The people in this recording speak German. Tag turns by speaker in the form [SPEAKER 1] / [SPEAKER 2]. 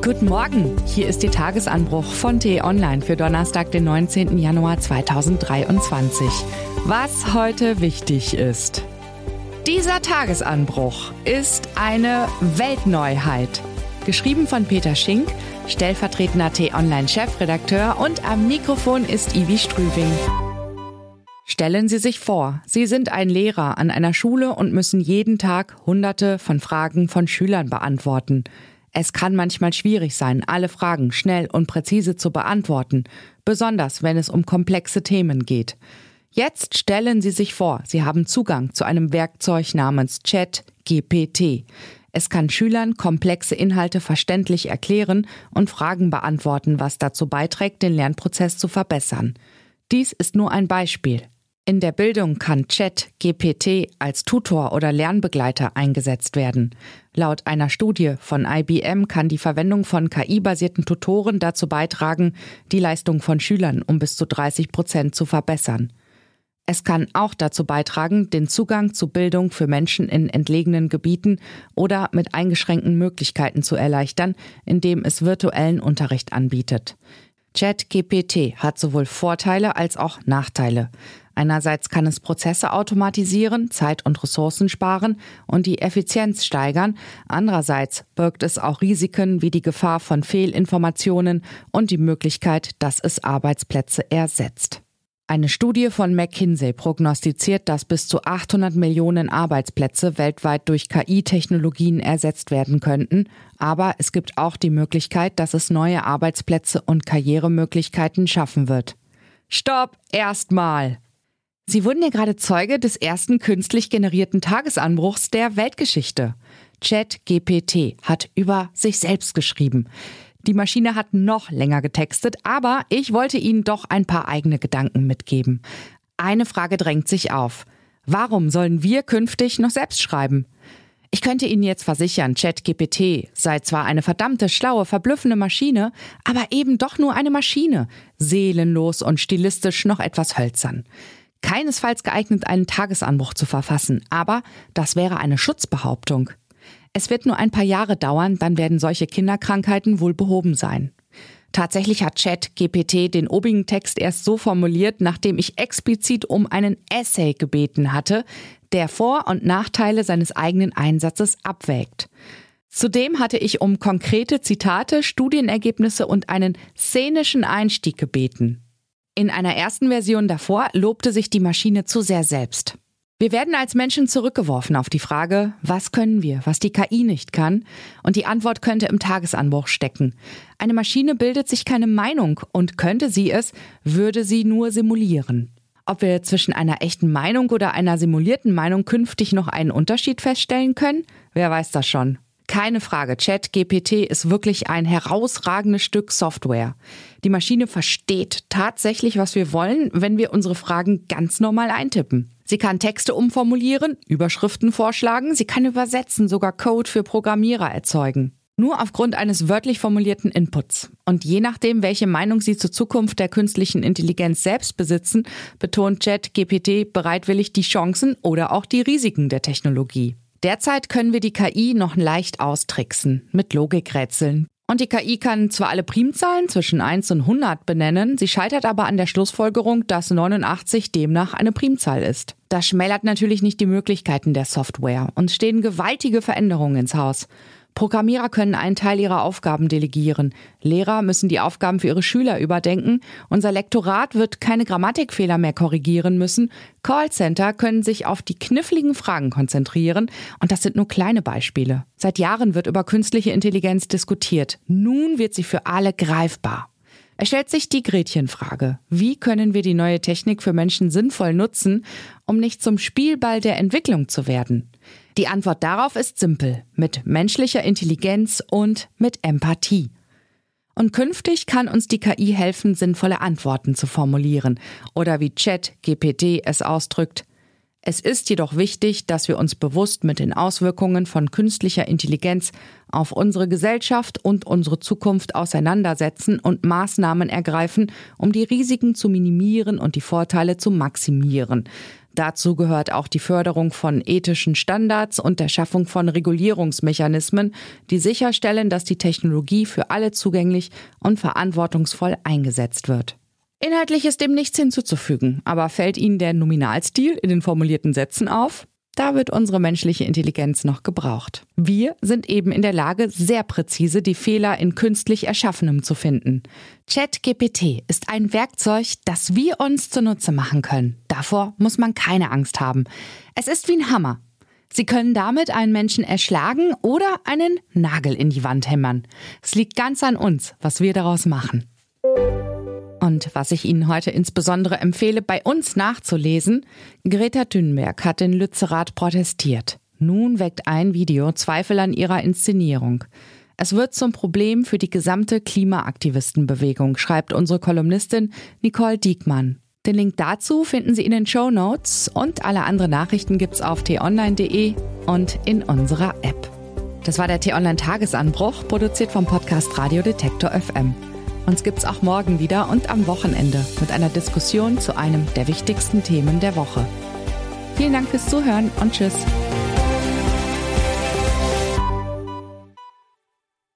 [SPEAKER 1] Guten Morgen, hier ist Ihr Tagesanbruch von T-Online für Donnerstag, den 19. Januar 2023. Was heute wichtig ist. Dieser Tagesanbruch ist eine Weltneuheit. Geschrieben von Peter Schink, stellvertretender T-Online-Chefredakteur und am Mikrofon ist Ivi Strüving. Stellen Sie sich vor, Sie sind ein Lehrer an einer Schule und müssen jeden Tag Hunderte von Fragen von Schülern beantworten. Es kann manchmal schwierig sein, alle Fragen schnell und präzise zu beantworten, besonders wenn es um komplexe Themen geht. Jetzt stellen Sie sich vor, Sie haben Zugang zu einem Werkzeug namens Chat GPT. Es kann Schülern komplexe Inhalte verständlich erklären und Fragen beantworten, was dazu beiträgt, den Lernprozess zu verbessern. Dies ist nur ein Beispiel. In der Bildung kann Chat GPT als Tutor oder Lernbegleiter eingesetzt werden. Laut einer Studie von IBM kann die Verwendung von KI-basierten Tutoren dazu beitragen, die Leistung von Schülern um bis zu 30 Prozent zu verbessern. Es kann auch dazu beitragen, den Zugang zu Bildung für Menschen in entlegenen Gebieten oder mit eingeschränkten Möglichkeiten zu erleichtern, indem es virtuellen Unterricht anbietet. ChatGPT hat sowohl Vorteile als auch Nachteile. Einerseits kann es Prozesse automatisieren, Zeit und Ressourcen sparen und die Effizienz steigern. Andererseits birgt es auch Risiken wie die Gefahr von Fehlinformationen und die Möglichkeit, dass es Arbeitsplätze ersetzt. Eine Studie von McKinsey prognostiziert, dass bis zu 800 Millionen Arbeitsplätze weltweit durch KI-Technologien ersetzt werden könnten. Aber es gibt auch die Möglichkeit, dass es neue Arbeitsplätze und Karrieremöglichkeiten schaffen wird. Stopp! Erstmal! Sie wurden ja gerade Zeuge des ersten künstlich generierten Tagesanbruchs der Weltgeschichte. ChatGPT hat über sich selbst geschrieben. Die Maschine hat noch länger getextet, aber ich wollte Ihnen doch ein paar eigene Gedanken mitgeben. Eine Frage drängt sich auf. Warum sollen wir künftig noch selbst schreiben? Ich könnte Ihnen jetzt versichern, ChatGPT sei zwar eine verdammte schlaue, verblüffende Maschine, aber eben doch nur eine Maschine, seelenlos und stilistisch noch etwas hölzern. Keinesfalls geeignet, einen Tagesanbruch zu verfassen, aber das wäre eine Schutzbehauptung. Es wird nur ein paar Jahre dauern, dann werden solche Kinderkrankheiten wohl behoben sein. Tatsächlich hat Chat GPT den obigen Text erst so formuliert, nachdem ich explizit um einen Essay gebeten hatte, der Vor- und Nachteile seines eigenen Einsatzes abwägt. Zudem hatte ich um konkrete Zitate, Studienergebnisse und einen szenischen Einstieg gebeten. In einer ersten Version davor lobte sich die Maschine zu sehr selbst. Wir werden als Menschen zurückgeworfen auf die Frage, was können wir, was die KI nicht kann? Und die Antwort könnte im Tagesanbruch stecken. Eine Maschine bildet sich keine Meinung und könnte sie es, würde sie nur simulieren. Ob wir zwischen einer echten Meinung oder einer simulierten Meinung künftig noch einen Unterschied feststellen können? Wer weiß das schon. Keine Frage, ChatGPT ist wirklich ein herausragendes Stück Software. Die Maschine versteht tatsächlich, was wir wollen, wenn wir unsere Fragen ganz normal eintippen. Sie kann Texte umformulieren, Überschriften vorschlagen, sie kann übersetzen, sogar Code für Programmierer erzeugen. Nur aufgrund eines wörtlich formulierten Inputs. Und je nachdem, welche Meinung Sie zur Zukunft der künstlichen Intelligenz selbst besitzen, betont ChatGPT bereitwillig die Chancen oder auch die Risiken der Technologie. Derzeit können wir die KI noch leicht austricksen mit Logikrätseln. Und die KI kann zwar alle Primzahlen zwischen 1 und 100 benennen, sie scheitert aber an der Schlussfolgerung, dass 89 demnach eine Primzahl ist. Das schmälert natürlich nicht die Möglichkeiten der Software und stehen gewaltige Veränderungen ins Haus. Programmierer können einen Teil ihrer Aufgaben delegieren. Lehrer müssen die Aufgaben für ihre Schüler überdenken. Unser Lektorat wird keine Grammatikfehler mehr korrigieren müssen. Callcenter können sich auf die kniffligen Fragen konzentrieren. Und das sind nur kleine Beispiele. Seit Jahren wird über künstliche Intelligenz diskutiert. Nun wird sie für alle greifbar. Es stellt sich die Gretchenfrage. Wie können wir die neue Technik für Menschen sinnvoll nutzen, um nicht zum Spielball der Entwicklung zu werden? Die Antwort darauf ist simpel, mit menschlicher Intelligenz und mit Empathie. Und künftig kann uns die KI helfen, sinnvolle Antworten zu formulieren oder wie Chat GPT es ausdrückt, es ist jedoch wichtig, dass wir uns bewusst mit den Auswirkungen von künstlicher Intelligenz auf unsere Gesellschaft und unsere Zukunft auseinandersetzen und Maßnahmen ergreifen, um die Risiken zu minimieren und die Vorteile zu maximieren. Dazu gehört auch die Förderung von ethischen Standards und der Schaffung von Regulierungsmechanismen, die sicherstellen, dass die Technologie für alle zugänglich und verantwortungsvoll eingesetzt wird. Inhaltlich ist dem nichts hinzuzufügen, aber fällt Ihnen der Nominalstil in den formulierten Sätzen auf? Da wird unsere menschliche Intelligenz noch gebraucht. Wir sind eben in der Lage, sehr präzise die Fehler in künstlich Erschaffenem zu finden. ChatGPT ist ein Werkzeug, das wir uns zunutze machen können. Davor muss man keine Angst haben. Es ist wie ein Hammer. Sie können damit einen Menschen erschlagen oder einen Nagel in die Wand hämmern. Es liegt ganz an uns, was wir daraus machen. Und was ich Ihnen heute insbesondere empfehle, bei uns nachzulesen, Greta Thunberg hat in Lützerath protestiert. Nun weckt ein Video Zweifel an ihrer Inszenierung. Es wird zum Problem für die gesamte Klimaaktivistenbewegung, schreibt unsere Kolumnistin Nicole Diekmann. Den Link dazu finden Sie in den Show Notes und alle anderen Nachrichten gibt's auf t-online.de und in unserer App. Das war der T-Online Tagesanbruch, produziert vom Podcast Radio Detektor FM. Uns gibt's auch morgen wieder und am Wochenende mit einer Diskussion zu einem der wichtigsten Themen der Woche. Vielen Dank fürs Zuhören und Tschüss.